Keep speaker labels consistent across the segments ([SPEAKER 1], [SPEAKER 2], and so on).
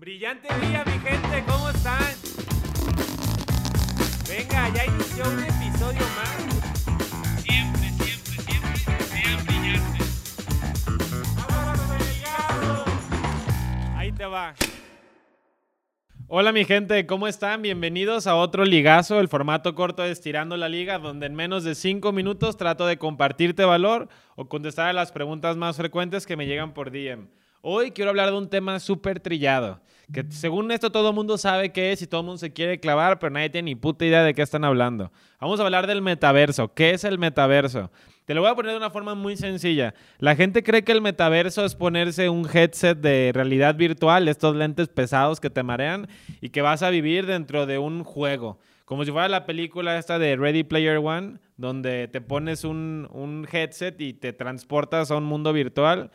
[SPEAKER 1] Brillante día, mi gente, ¿cómo están? Venga, ya inició un episodio más. Siempre, siempre, siempre sean brillantes. Ahí te va. Hola mi gente, ¿cómo están? Bienvenidos a otro ligazo, el formato corto de Estirando la Liga, donde en menos de 5 minutos trato de compartirte valor o contestar a las preguntas más frecuentes que me llegan por DM. Hoy quiero hablar de un tema súper trillado, que según esto todo el mundo sabe qué es y todo el mundo se quiere clavar, pero nadie tiene ni puta idea de qué están hablando. Vamos a hablar del metaverso. ¿Qué es el metaverso? Te lo voy a poner de una forma muy sencilla. La gente cree que el metaverso es ponerse un headset de realidad virtual, estos lentes pesados que te marean y que vas a vivir dentro de un juego. Como si fuera la película esta de Ready Player One, donde te pones un, un headset y te transportas a un mundo virtual.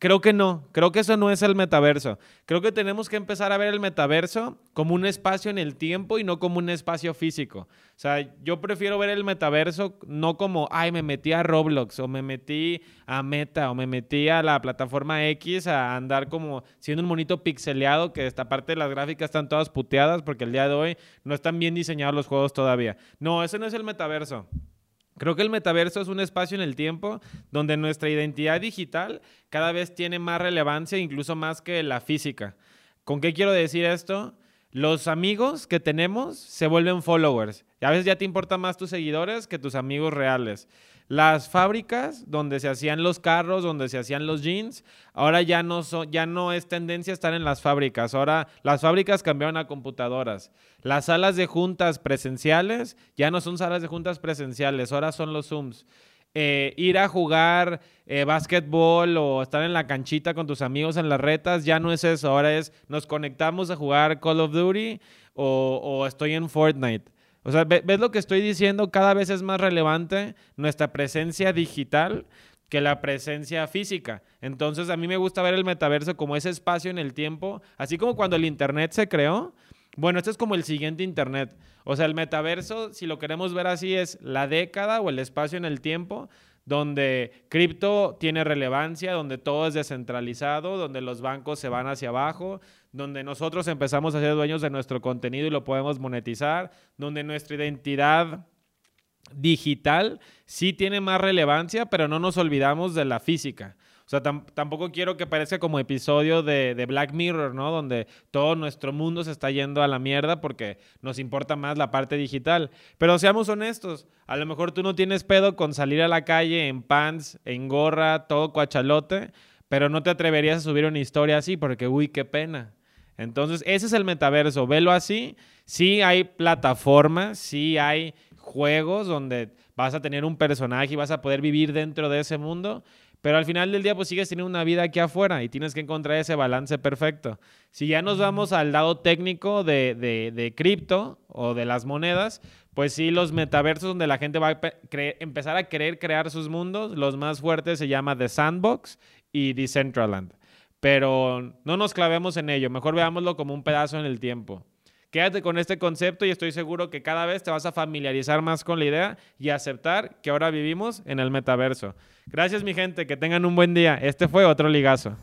[SPEAKER 1] Creo que no, creo que eso no es el metaverso. Creo que tenemos que empezar a ver el metaverso como un espacio en el tiempo y no como un espacio físico. O sea, yo prefiero ver el metaverso no como, ay, me metí a Roblox o me metí a Meta o me metí a la plataforma X a andar como siendo un monito pixeleado, que esta parte de las gráficas están todas puteadas porque el día de hoy no están bien diseñados los juegos todavía. No, ese no es el metaverso. Creo que el metaverso es un espacio en el tiempo donde nuestra identidad digital cada vez tiene más relevancia, incluso más que la física. ¿Con qué quiero decir esto? Los amigos que tenemos se vuelven followers. Y a veces ya te importan más tus seguidores que tus amigos reales. Las fábricas donde se hacían los carros, donde se hacían los jeans, ahora ya no, ya no es tendencia estar en las fábricas. Ahora las fábricas cambiaron a computadoras. Las salas de juntas presenciales ya no son salas de juntas presenciales, ahora son los Zooms. Eh, ir a jugar eh, básquetbol o estar en la canchita con tus amigos en las retas, ya no es eso. Ahora es nos conectamos a jugar Call of Duty o, o estoy en Fortnite. O sea, ¿ves lo que estoy diciendo? Cada vez es más relevante nuestra presencia digital que la presencia física. Entonces, a mí me gusta ver el metaverso como ese espacio en el tiempo, así como cuando el Internet se creó. Bueno, esto es como el siguiente Internet. O sea, el metaverso, si lo queremos ver así, es la década o el espacio en el tiempo donde cripto tiene relevancia, donde todo es descentralizado, donde los bancos se van hacia abajo, donde nosotros empezamos a ser dueños de nuestro contenido y lo podemos monetizar, donde nuestra identidad digital sí tiene más relevancia, pero no nos olvidamos de la física. O sea, tampoco quiero que parezca como episodio de, de, Black Mirror, ¿no? Donde todo nuestro mundo se está yendo a la mierda porque nos importa más la parte digital. Pero seamos honestos, a lo mejor tú no tienes pedo con salir a la calle en pants, en gorra, todo cuachalote, pero no te atreverías a subir una historia así porque, uy, qué pena. Entonces, ese es el metaverso. Velo así. Sí hay plataformas, sí hay juegos donde vas a tener un personaje y vas a poder vivir dentro de ese mundo, pero al final del día, pues sigues teniendo una vida aquí afuera y tienes que encontrar ese balance perfecto. Si ya nos vamos al lado técnico de, de, cripto o de las monedas, pues sí, los metaversos donde la gente va a empezar a querer crear sus mundos, los más fuertes se llama The Sandbox y Decentraland. Pero no nos clavemos en ello, mejor veámoslo como un pedazo en el tiempo. Quédate con este concepto y estoy seguro que cada vez te vas a familiarizar más con la idea y aceptar que ahora vivimos en el metaverso. Gracias mi gente, que tengan un buen día. Este fue otro ligazo.